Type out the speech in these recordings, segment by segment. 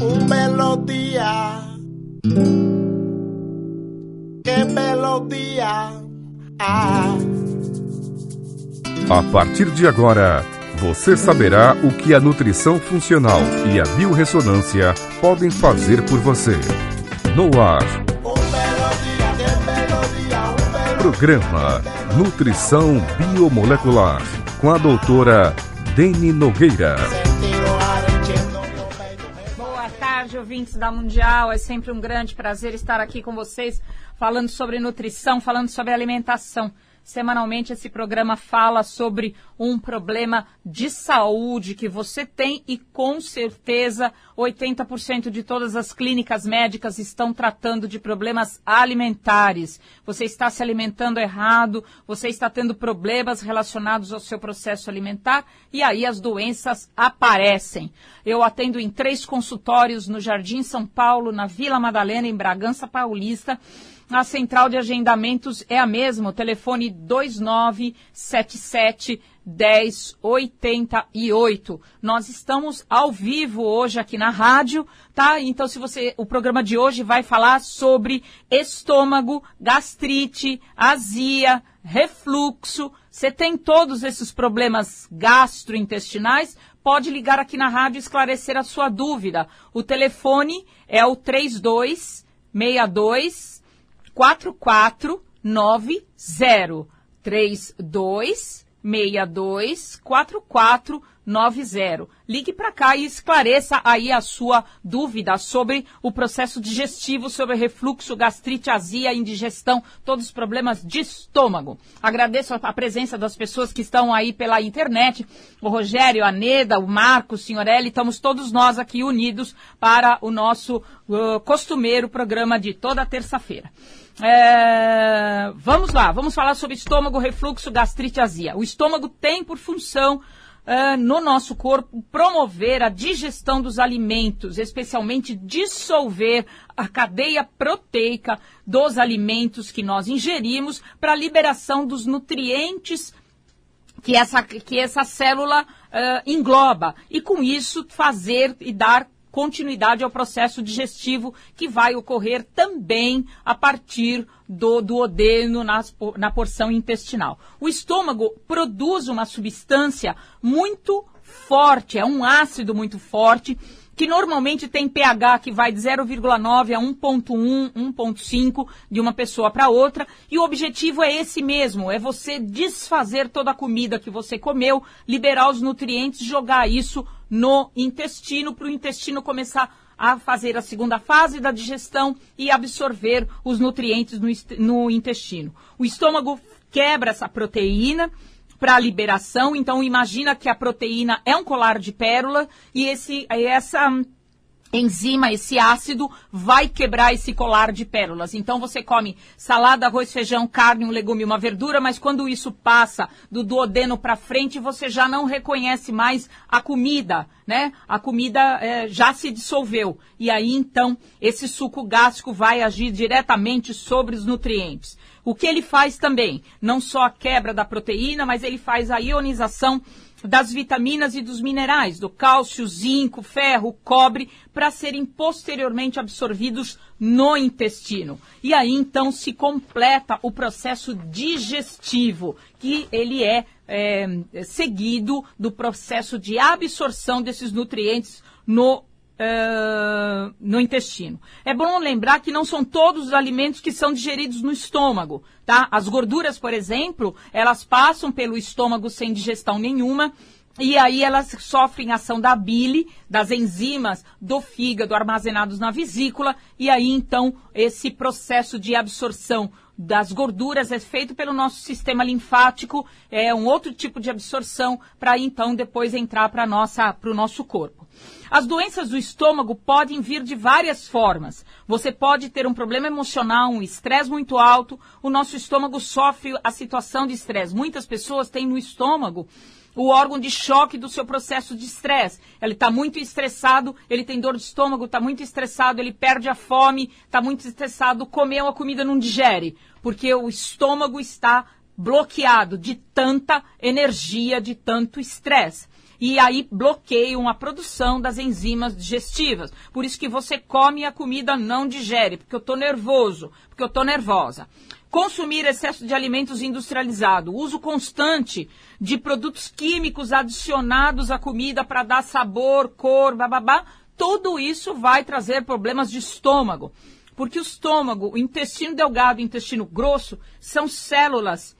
Un belo día. Qué belo día. Ah. A partir de agora, você saberá o que a nutrição funcional e a biorressonância podem fazer por você. No ar, día. Un belo programa Nutrição Biomolecular com a doutora Deni Nogueira. Ouvintes da Mundial. É sempre um grande prazer estar aqui com vocês, falando sobre nutrição, falando sobre alimentação. Semanalmente, esse programa fala sobre um problema de saúde que você tem e, com certeza, 80% de todas as clínicas médicas estão tratando de problemas alimentares. Você está se alimentando errado, você está tendo problemas relacionados ao seu processo alimentar e aí as doenças aparecem. Eu atendo em três consultórios no Jardim São Paulo, na Vila Madalena, em Bragança Paulista. A central de agendamentos é a mesma, o telefone 2977 1088. Nós estamos ao vivo hoje aqui na rádio, tá? Então, se você. O programa de hoje vai falar sobre estômago, gastrite, azia, refluxo. Você tem todos esses problemas gastrointestinais? Pode ligar aqui na rádio e esclarecer a sua dúvida. O telefone é o 3262 4490 32 62 4490. Ligue para cá e esclareça aí a sua dúvida sobre o processo digestivo, sobre refluxo, gastrite, azia, indigestão, todos os problemas de estômago. Agradeço a presença das pessoas que estão aí pela internet, o Rogério, a Neda, o Marco, o Signorelli, estamos todos nós aqui unidos para o nosso uh, costumeiro programa de toda terça-feira. É, vamos lá, vamos falar sobre estômago, refluxo, gastrite, azia. O estômago tem por função é, no nosso corpo promover a digestão dos alimentos, especialmente dissolver a cadeia proteica dos alimentos que nós ingerimos para a liberação dos nutrientes que essa, que essa célula eh, engloba. E com isso fazer e dar continuidade ao processo digestivo que vai ocorrer também a partir do duodeno nas, na porção intestinal. O estômago produz uma substância muito forte, é um ácido muito forte, que normalmente tem pH que vai de 0,9 a 1,1, 1,5 de uma pessoa para outra. E o objetivo é esse mesmo: é você desfazer toda a comida que você comeu, liberar os nutrientes, jogar isso no intestino, para o intestino começar a fazer a segunda fase da digestão e absorver os nutrientes no, no intestino. O estômago quebra essa proteína para a liberação. Então imagina que a proteína é um colar de pérola e esse essa enzima, esse ácido, vai quebrar esse colar de pérolas. Então você come salada, arroz, feijão, carne, um legume, uma verdura, mas quando isso passa do duodeno para frente, você já não reconhece mais a comida, né? A comida eh, já se dissolveu. E aí então esse suco gástrico vai agir diretamente sobre os nutrientes. O que ele faz também? Não só a quebra da proteína, mas ele faz a ionização das vitaminas e dos minerais, do cálcio, zinco, ferro, cobre, para serem posteriormente absorvidos no intestino. E aí então se completa o processo digestivo, que ele é, é, seguido do processo de absorção desses nutrientes no eh, no intestino. É bom lembrar que não são todos os alimentos que são digeridos no estômago, tá? As gorduras, por exemplo, elas passam pelo estômago sem digestão nenhuma. E aí elas sofrem ação da bile, das enzimas do fígado armazenados na vesícula, e aí então esse processo de absorção das gorduras é feito pelo nosso sistema linfático, é um outro tipo de absorção para então depois entrar para o nosso corpo. As doenças do estômago podem vir de várias formas. Você pode ter um problema emocional, um estresse muito alto. O nosso estômago sofre a situação de estresse. Muitas pessoas têm no estômago o órgão de choque do seu processo de estresse. Ele está muito estressado, ele tem dor de estômago, está muito estressado, ele perde a fome, está muito estressado, comeu a comida não digere, porque o estômago está bloqueado de tanta energia, de tanto estresse. e aí bloqueiam a produção das enzimas digestivas. Por isso que você come a comida não digere, porque eu estou nervoso, porque eu estou nervosa. Consumir excesso de alimentos industrializados, uso constante de produtos químicos adicionados à comida para dar sabor, cor, bababá, tudo isso vai trazer problemas de estômago. Porque o estômago, o intestino delgado e o intestino grosso são células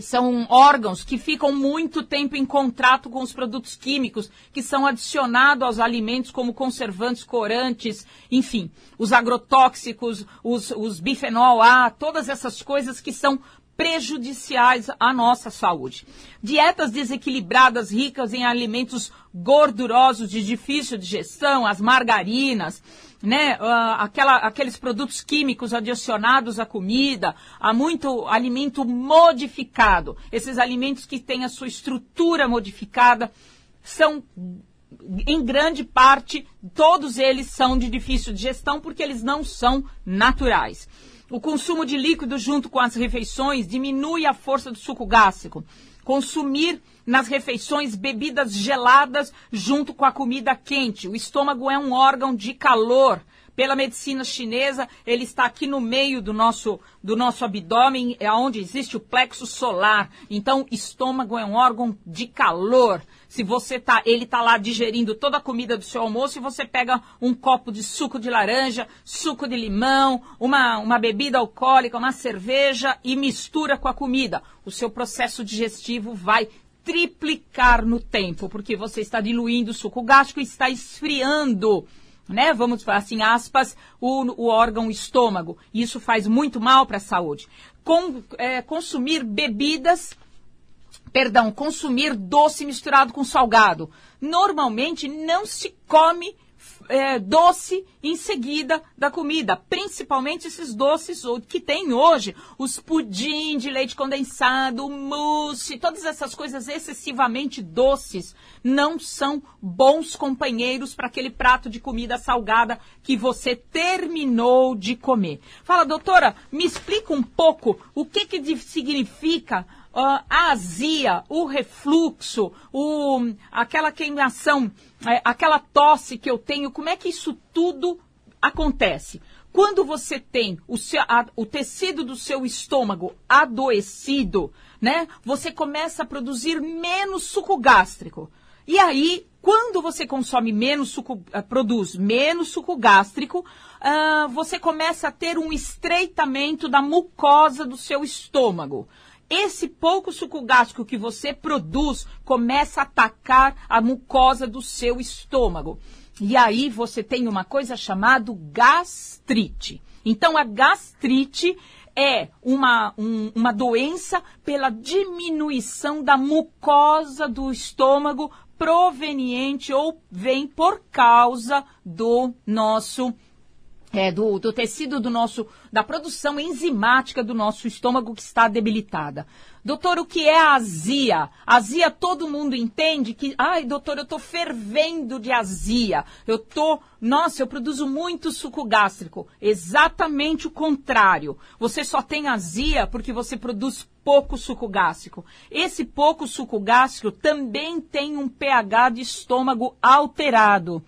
são órgãos que ficam muito tempo em contrato com os produtos químicos que são adicionados aos alimentos como conservantes, corantes, enfim, os agrotóxicos, os, os bifenol A, todas essas coisas que são prejudiciais à nossa saúde. Dietas desequilibradas, ricas em alimentos gordurosos de difícil digestão, as margarinas, né, uh, aquela, aqueles produtos químicos adicionados à comida, há muito alimento modificado. Esses alimentos que têm a sua estrutura modificada são em grande parte, todos eles são de difícil digestão porque eles não são naturais. O consumo de líquido junto com as refeições diminui a força do suco gástrico. Consumir nas refeições bebidas geladas junto com a comida quente. O estômago é um órgão de calor. Pela medicina chinesa, ele está aqui no meio do nosso, do nosso abdômen, é onde existe o plexo solar. Então, estômago é um órgão de calor. Se você tá, ele está lá digerindo toda a comida do seu almoço e você pega um copo de suco de laranja, suco de limão, uma, uma bebida alcoólica, uma cerveja e mistura com a comida. O seu processo digestivo vai triplicar no tempo, porque você está diluindo o suco gástrico e está esfriando, né? Vamos falar assim, aspas, o, o órgão estômago. Isso faz muito mal para a saúde. Com, é, consumir bebidas perdão, consumir doce misturado com salgado. Normalmente não se come é, doce em seguida da comida, principalmente esses doces que tem hoje, os pudim de leite condensado, mousse, todas essas coisas excessivamente doces não são bons companheiros para aquele prato de comida salgada que você terminou de comer. Fala, doutora, me explica um pouco o que, que significa a azia, o refluxo, o, aquela queimação, é, aquela tosse que eu tenho, como é que isso tudo acontece? Quando você tem o, seu, a, o tecido do seu estômago adoecido, né? Você começa a produzir menos suco gástrico. E aí, quando você consome menos suco, uh, produz menos suco gástrico, uh, você começa a ter um estreitamento da mucosa do seu estômago esse pouco suco gástrico que você produz começa a atacar a mucosa do seu estômago. E aí você tem uma coisa chamada gastrite. Então a gastrite é uma, um, uma doença pela diminuição da mucosa do estômago proveniente ou vem por causa do nosso estômago é, do, do, tecido do nosso, da produção enzimática do nosso estômago que está debilitada. Doutor, o que é a azia? Azia todo mundo entende que, ai, doutor, eu estou fervendo de azia. Eu tô, nossa, eu produzo muito suco gástrico. Exatamente o contrário. Você só tem azia porque você produz pouco suco gástrico. Esse pouco suco gástrico também tem um pH de estômago alterado.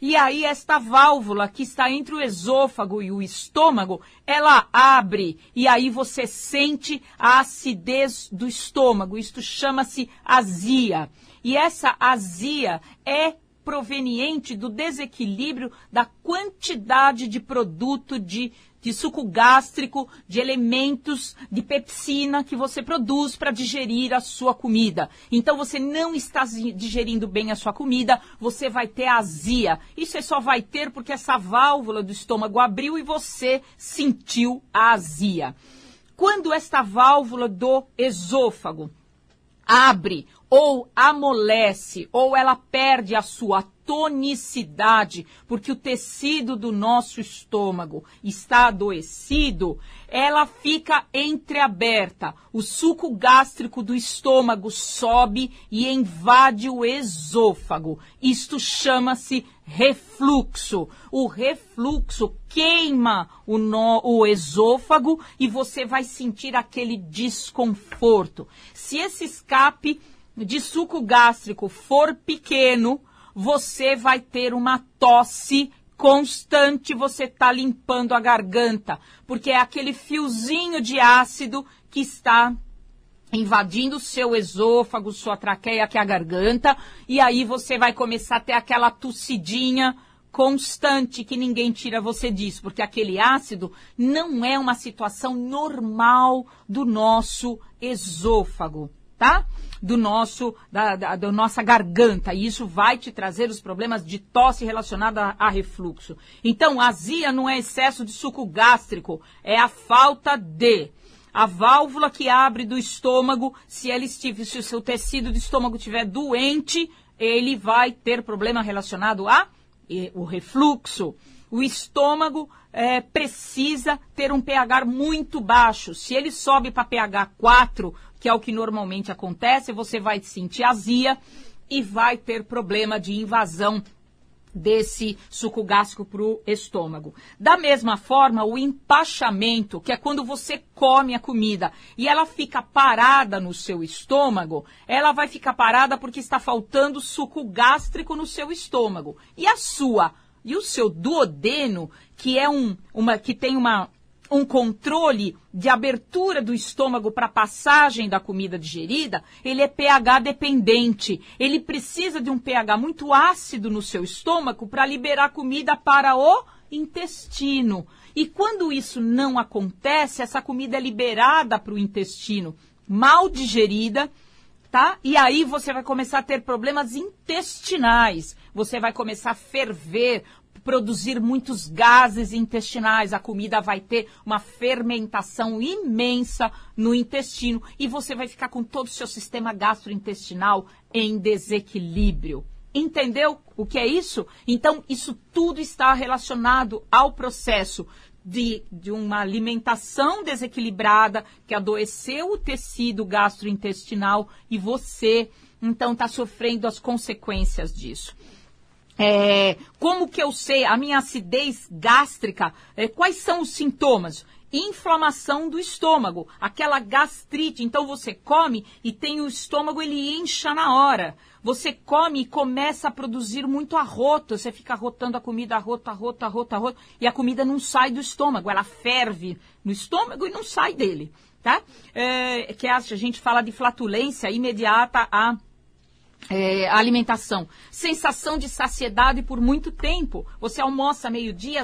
E aí esta válvula que está entre o esôfago e o estômago, ela abre e aí você sente a acidez do estômago. Isto chama-se azia. E essa azia é proveniente do desequilíbrio da quantidade de produto de de suco gástrico, de elementos de pepsina que você produz para digerir a sua comida. Então você não está digerindo bem a sua comida, você vai ter azia. Isso você só vai ter porque essa válvula do estômago abriu e você sentiu a azia. Quando esta válvula do esôfago abre ou amolece ou ela perde a sua tonicidade, porque o tecido do nosso estômago está adoecido, ela fica entreaberta. O suco gástrico do estômago sobe e invade o esôfago. Isto chama-se refluxo. O refluxo queima o, no, o esôfago e você vai sentir aquele desconforto. Se esse escape de suco gástrico for pequeno, você vai ter uma tosse constante, você está limpando a garganta, porque é aquele fiozinho de ácido que está invadindo seu esôfago, sua traqueia, que é a garganta, e aí você vai começar a ter aquela tossidinha constante que ninguém tira você disso, porque aquele ácido não é uma situação normal do nosso esôfago, tá? Do nosso, da, da, da nossa garganta. E isso vai te trazer os problemas de tosse relacionada a, refluxo. Então, azia não é excesso de suco gástrico, é a falta de a válvula que abre do estômago, se ele estiver, se o seu tecido do estômago estiver doente, ele vai ter problema relacionado a o refluxo, o estômago é, precisa ter um pH muito baixo. Se ele sobe para pH 4, que é o que normalmente acontece, você vai sentir azia e vai ter problema de invasão desse suco gástrico para o estômago. Da mesma forma, o empachamento, que é quando você come a comida e ela fica parada no seu estômago, ela vai ficar parada porque está faltando suco gástrico no seu estômago. E a sua e o seu duodeno, que é um, uma que tem uma um controle de abertura do estômago para passagem da comida digerida, ele é pH dependente. Ele precisa de um pH muito ácido no seu estômago para liberar comida para o intestino. E quando isso não acontece, essa comida é liberada para o intestino mal digerida, tá? E aí você vai começar a ter problemas intestinais. Você vai começar a ferver, produzir muitos gases intestinais, a comida vai ter uma fermentação imensa no intestino e você vai ficar com todo o seu sistema gastrointestinal em desequilíbrio. Entendeu o que é isso? Então, isso tudo está relacionado ao processo de, de, uma alimentação desequilibrada que adoeceu o tecido gastrointestinal e você, então, está sofrendo as consequências disso. É, como que eu sei a minha acidez gástrica? É, quais são os sintomas? Inflamação do estômago, aquela gastrite. Então você come e tem o estômago, ele incha na hora. Você come e começa a produzir muito arroto. Você fica arrotando a comida, arroto, arroto, arroto, arroto. E a comida não sai do estômago. Ela ferve no estômago e não sai dele. Tá? É, que a gente fala de flatulência imediata a é, alimentação. Sensação de saciedade por muito tempo. Você almoça meio-dia,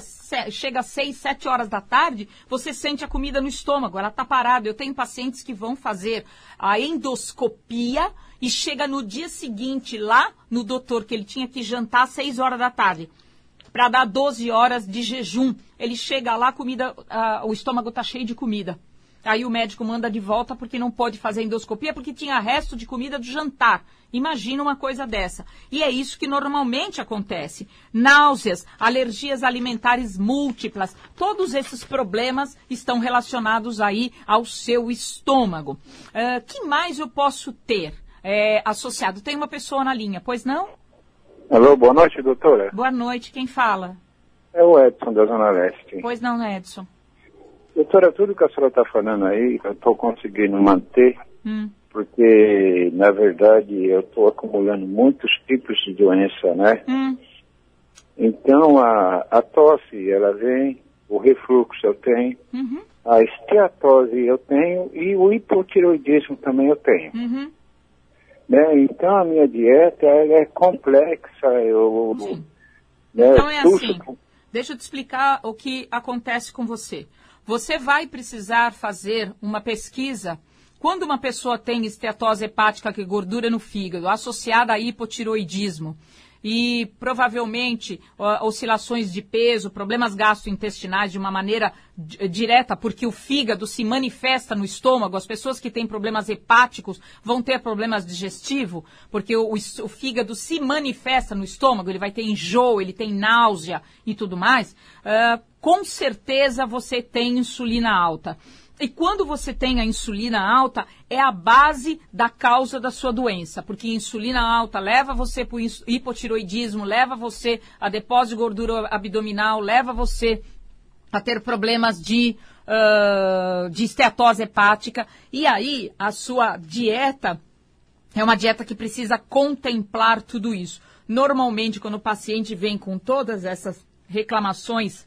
chega às 6, 7 horas da tarde, você sente a comida no estômago, ela está parada. Eu tenho pacientes que vão fazer a endoscopia e chega no dia seguinte lá no doutor que ele tinha que jantar às 6 horas da tarde. Para dar 12 horas de jejum. Ele chega lá, comida, uh, o estômago está cheio de comida. Aí o médico manda de volta porque não pode fazer endoscopia porque tinha resto de comida do jantar. Imagina uma coisa dessa. E é isso que normalmente acontece. Náuseas, alergias alimentares múltiplas, todos esses problemas estão relacionados aí ao seu estômago. Uh, que mais eu posso ter é, associado? Tem uma pessoa na linha, pois não? Alô, boa noite, doutora. Boa noite, quem fala? É o Edson da Zona Leste. Pois não, Edson. Doutora, tudo que a senhora está falando aí, eu estou conseguindo manter. Hum porque na verdade eu estou acumulando muitos tipos de doença, né? Hum. Então a, a tosse ela vem, o refluxo eu tenho, uhum. a esteatose eu tenho e o hipotiroidismo também eu tenho. Uhum. Né? Então a minha dieta ela é complexa, eu. Né, então é assim. Deixa eu te explicar o que acontece com você. Você vai precisar fazer uma pesquisa. Quando uma pessoa tem esteatose hepática, que é gordura no fígado, associada a hipotiroidismo, e provavelmente oscilações de peso, problemas gastrointestinais de uma maneira direta, porque o fígado se manifesta no estômago. As pessoas que têm problemas hepáticos vão ter problemas digestivos, porque o, o, fígado se manifesta no estômago, ele vai ter enjoo, ele tem náusea e tudo mais. Uh, com certeza você tem insulina alta. E quando você tem a insulina alta, é a base da causa da sua doença, porque insulina alta leva você para o hipotiroidismo, leva você a depósito de gordura abdominal, leva você a ter problemas de, uh, de esteatose hepática. E aí, a sua dieta É uma dieta que precisa contemplar tudo isso. Normalmente, quando o paciente vem com todas essas reclamações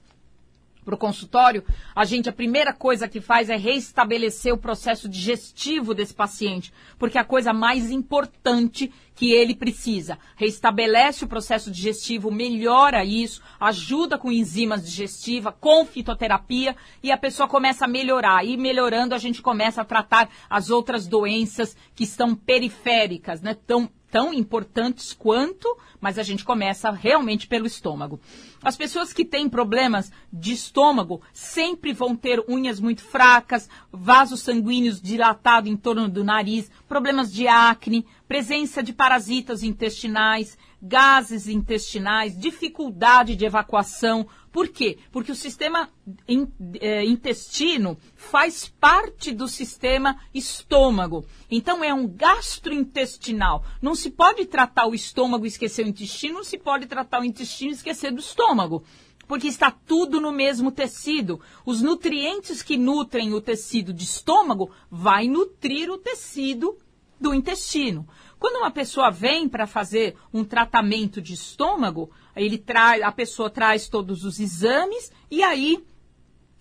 para o consultório, a gente, a primeira coisa que faz é restabelecer o processo digestivo desse paciente, porque é a coisa mais importante que ele precisa. Restabelece o processo digestivo, melhora isso, ajuda com enzimas digestivas, com fitoterapia, e a pessoa começa a melhorar. E melhorando, a gente começa a tratar as outras doenças que estão periféricas, né? Tão, tão importantes quanto, mas a gente começa realmente pelo estômago. As pessoas que têm problemas de estômago sempre vão ter unhas muito fracas, vasos sanguíneos dilatados em torno do nariz, problemas de acne, presença de parasitas intestinais, gases intestinais, dificuldade de evacuação. Por quê? Porque o sistema é, intestino faz parte do sistema estômago. Então é um gastrointestinal. Não se pode tratar o estômago e esquecer o intestino, não se pode tratar o intestino e esquecer do estômago porque está tudo no mesmo tecido. Os nutrientes que nutrem o tecido de estômago vai nutrir o tecido do intestino. Quando uma pessoa vem para fazer um tratamento de estômago, ele traz, a pessoa traz todos os exames e aí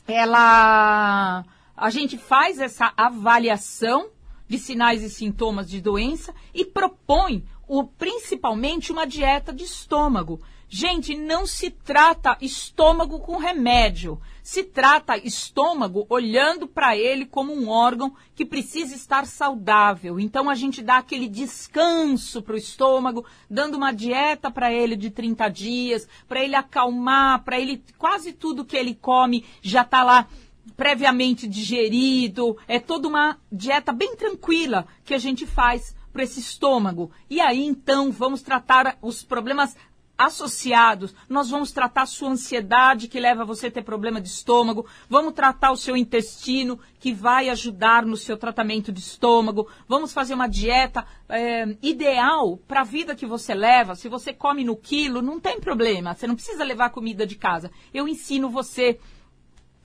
ela a gente faz essa avaliação de sinais e sintomas de doença e propõe o, principalmente uma dieta de estômago. Gente, não se trata estômago com remédio. Se trata estômago olhando para ele como um órgão que precisa estar saudável. Então a gente dá aquele descanso para o estômago, dando uma dieta para ele de 30 dias, para ele acalmar, para ele quase tudo que ele come já está lá previamente digerido. É toda uma dieta bem tranquila que a gente faz para esse estômago. E aí então vamos tratar os problemas associados. Nós vamos tratar a sua ansiedade, que leva você a ter problema de estômago. Vamos tratar o seu intestino, que vai ajudar no seu tratamento de estômago. Vamos fazer uma dieta é, ideal para a vida que você leva. Se você come no quilo, não tem problema. Você não precisa levar comida de casa. Eu ensino você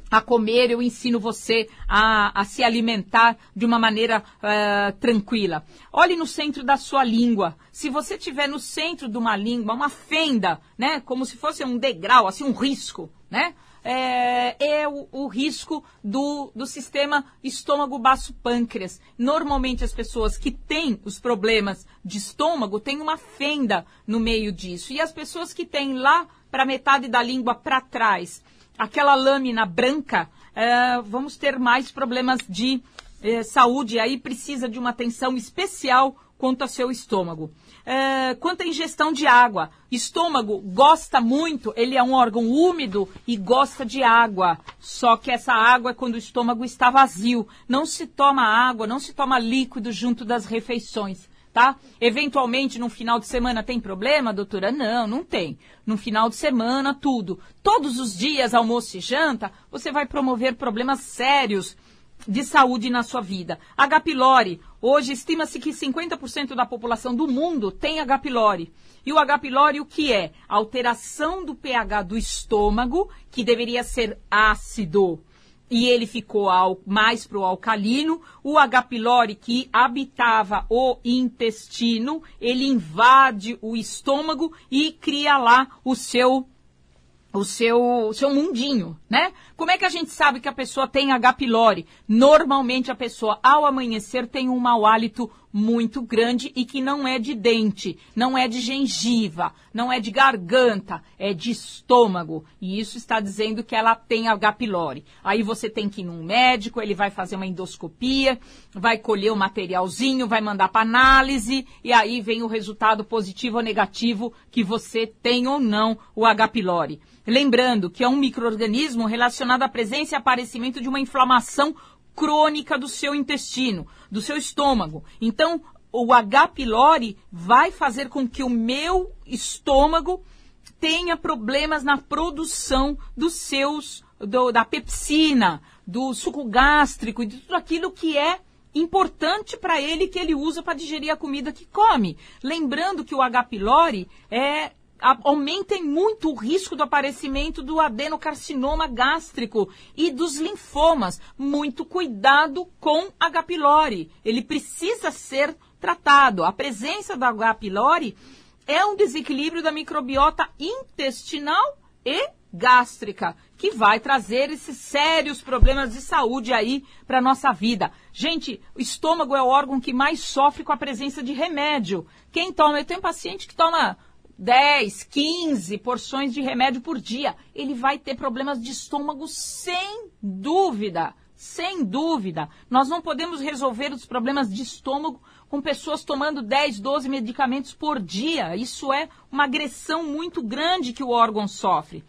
a comer, eu ensino você a, a se alimentar de uma maneira uh, tranquila. Olhe no centro da sua língua. Se você tiver no centro de uma língua, uma fenda, né, como se fosse um degrau, assim, um risco, né, é, é o, o, risco do, do sistema estômago-baço-pâncreas. Normalmente as pessoas que têm os problemas de estômago têm uma fenda no meio disso. E as pessoas que têm lá para metade da língua para trás aquela lâmina branca, é, vamos ter mais problemas de é, saúde. Aí precisa de uma atenção especial quanto ao seu estômago. É, quanto à ingestão de água, estômago gosta muito, ele é um órgão úmido e gosta de água. Só que essa água é quando o estômago está vazio. Não se toma água, não se toma líquido junto das refeições tá? Eventualmente, no final de semana tem problema, doutora? Não, não tem. No final de semana, tudo. Todos os dias, almoço e janta, você vai promover problemas sérios de saúde na sua vida. H. pylori. Hoje estima-se que 50% da população do mundo tem H. pylori. E o H. pylori o que é? Alteração do pH do estômago, que deveria ser ácido e ele ficou ao, mais para o alcalino. O H. pylori, que habitava o intestino, ele invade o estômago e cria lá o seu o seu, o seu mundinho, né? Como é que a gente sabe que a pessoa tem H. pylori? Normalmente a pessoa, ao amanhecer, tem um mau hálito muito grande e que não é de dente, não é de gengiva, não é de garganta, é de estômago. E isso está dizendo que ela tem H. pylori. Aí você tem que ir num médico, ele vai fazer uma endoscopia, vai colher o materialzinho, vai mandar para análise e aí vem o resultado positivo ou negativo que você tem ou não o H. pylori. Lembrando que é um microorganismo relacionado à presença e aparecimento de uma inflamação crônica do seu intestino, do seu estômago. Então, o H. pylori vai fazer com que o meu estômago tenha problemas na produção dos seus, do, da pepsina, do suco gástrico e de tudo aquilo que é importante para ele que ele usa para digerir a comida que come. Lembrando que o H. pylori é aumentem muito o risco do aparecimento do adenocarcinoma gástrico e dos linfomas. Muito cuidado com H. pylori. Ele precisa ser tratado. A presença do H. pylori é um desequilíbrio da microbiota intestinal e gástrica, que vai trazer esses sérios problemas de saúde aí para nossa vida. Gente, o estômago é o órgão que mais sofre com a presença de remédio. Quem toma, eu tenho paciente que toma 10, 15 porções de remédio por dia. Ele vai ter problemas de estômago sem dúvida. Sem dúvida. Nós não podemos resolver os problemas de estômago com pessoas tomando 10, 12 medicamentos por dia. Isso é uma agressão muito grande que o órgão sofre.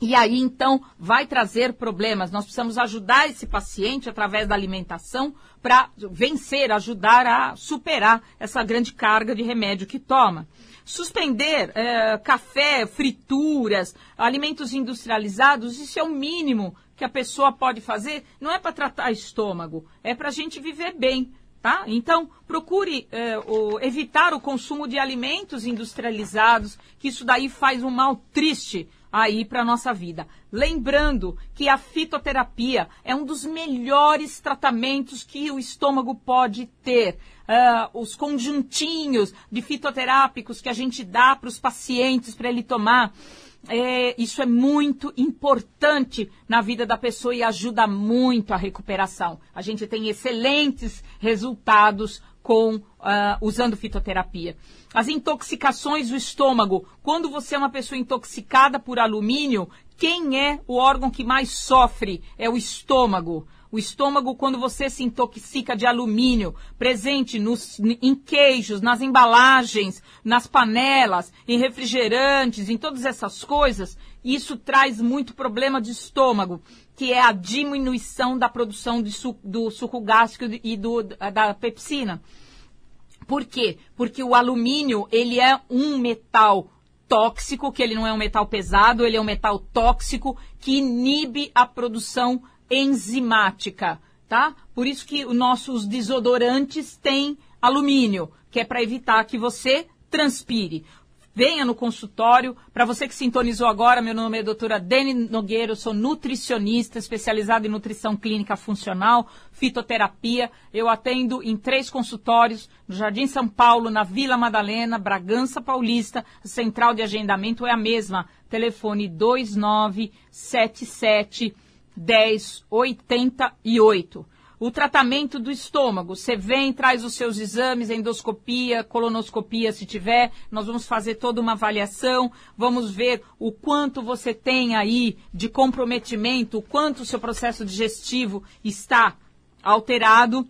E aí, então, vai trazer problemas. Nós precisamos ajudar esse paciente através da alimentação para vencer, ajudar a superar essa grande carga de remédio que toma. Suspender é, café, frituras, alimentos industrializados, isso é o mínimo que a pessoa pode fazer. Não é para tratar estômago, é para a gente viver bem. Tá? Então, procure é, o, evitar o consumo de alimentos industrializados, que isso daí faz um mal triste aí para a nossa vida. Lembrando que a fitoterapia é um dos melhores tratamentos que o estômago pode ter. Uh, os conjuntinhos de fitoterápicos que a gente dá para os pacientes para ele tomar. É, isso é muito importante na vida da pessoa e ajuda muito a recuperação. A gente tem excelentes resultados com uh, usando fitoterapia. As intoxicações do estômago. Quando você é uma pessoa intoxicada por alumínio, quem é o órgão que mais sofre? É o estômago. O estômago, quando você se intoxica de alumínio, presente nos, em queijos, nas embalagens, nas panelas, em refrigerantes, em todas essas coisas, isso traz muito problema de estômago, que é a diminuição da produção su, do suco gástrico e do, da pepsina. Por quê? Porque o alumínio, ele é um metal tóxico, que ele não é um metal pesado, ele é um metal tóxico que inibe a produção enzimática, tá? Por isso que os nossos desodorantes têm alumínio, que é para evitar que você transpire venha no consultório. Para você que sintonizou agora, meu nome é doutora Dani Nogueira, sou nutricionista especializada em nutrição clínica funcional, fitoterapia. Eu atendo em três consultórios, no Jardim São Paulo, na Vila Madalena, Bragança Paulista. A central de agendamento é a mesma, telefone 2977 1088 o tratamento do estômago. Você vem, traz os seus exames, endoscopia, colonoscopia, se tiver. Nós vamos fazer toda uma avaliação, vamos ver o quanto você tem aí de comprometimento, o quanto o seu processo digestivo está alterado.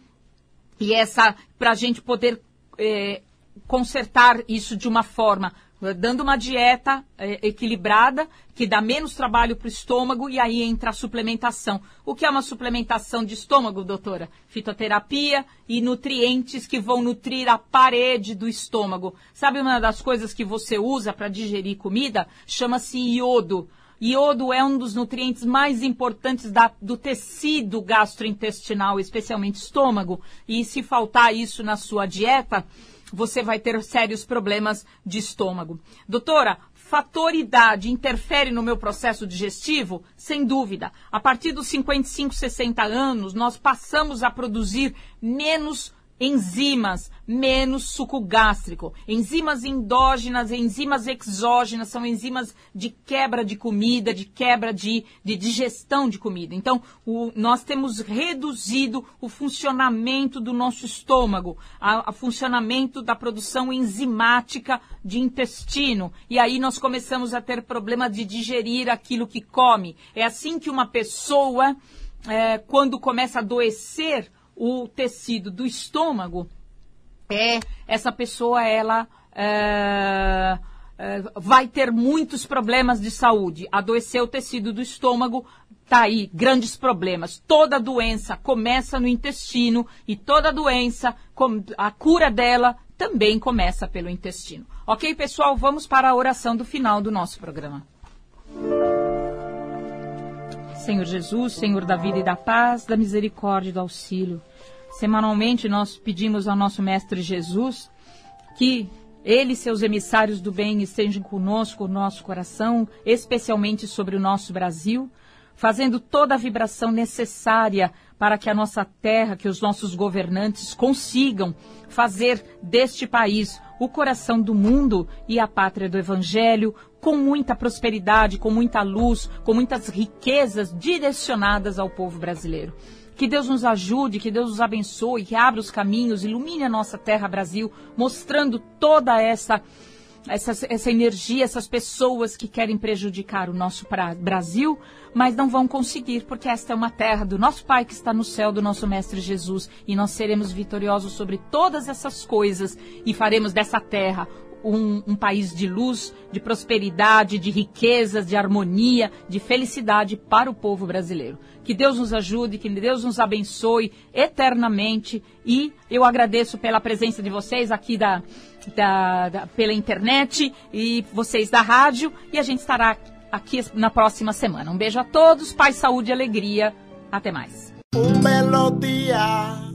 E essa, para a gente poder é, consertar isso de uma forma dando uma dieta é, equilibrada, que dá menos trabalho para o estômago, e aí entra a suplementação. O que é uma suplementação de estômago, doutora? Fitoterapia e nutrientes que vão nutrir a parede do estômago. Sabe uma das coisas que você usa para digerir comida? Chama-se iodo. Iodo é um dos nutrientes mais importantes da, do tecido gastrointestinal, especialmente estômago. E se faltar isso na sua dieta, você vai ter sérios problemas de estômago. Doutora, fator idade interfere no meu processo digestivo? Sem dúvida. A partir dos 55, 60 anos, nós passamos a produzir menos enzimas, menos suco gástrico. Enzimas endógenas, enzimas exógenas são enzimas de quebra de comida, de quebra de, de digestão de comida. Então, o, nós temos reduzido o funcionamento do nosso estômago, o funcionamento da produção enzimática de intestino. E aí nós começamos a ter problema de digerir aquilo que come. É assim que uma pessoa, é, quando começa a adoecer, o tecido do estômago, é essa pessoa ela é, é, vai ter muitos problemas de saúde. Adoecer o tecido do estômago, tá aí grandes problemas. Toda doença começa no intestino e toda doença, a cura dela também começa pelo intestino. Ok, pessoal? Vamos para a oração do final do nosso programa. Senhor Jesus, Senhor da vida e da paz, da misericórdia e do auxílio. Semanalmente nós pedimos ao nosso Mestre Jesus que ele e seus emissários do bem estejam conosco, o nosso coração, especialmente sobre o nosso Brasil. fazendo toda a vibração necessária para que a nossa terra, que os nossos governantes consigam fazer deste país o coração do mundo e a pátria do Evangelho, com muita prosperidade, com muita luz, com muitas riquezas direcionadas ao povo brasileiro. Que Deus nos ajude, que Deus nos abençoe, que abra os caminhos, ilumine a nossa terra Brasil, mostrando toda essa essa, essa energia, essas pessoas que querem prejudicar o nosso pra, Brasil, mas não vão conseguir, porque esta é uma terra do nosso Pai que está no céu, do nosso Mestre Jesus, e nós seremos vitoriosos sobre todas essas coisas e faremos dessa terra um, um, país de luz, de prosperidade, de riquezas, de harmonia, de felicidade para o povo brasileiro. Que Deus nos ajude, que Deus nos abençoe eternamente e eu agradeço pela presença de vocês aqui da, da, da pela internet e vocês da rádio e a gente estará aqui na próxima semana. Um beijo a todos, paz, saúde e alegria. Até mais. Um belo dia.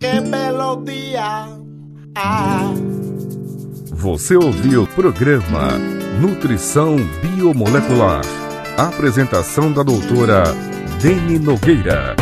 Que belo dia. Você ouviu o programa Nutrição Biomolecular. Apresentação da doutora Deni Nogueira.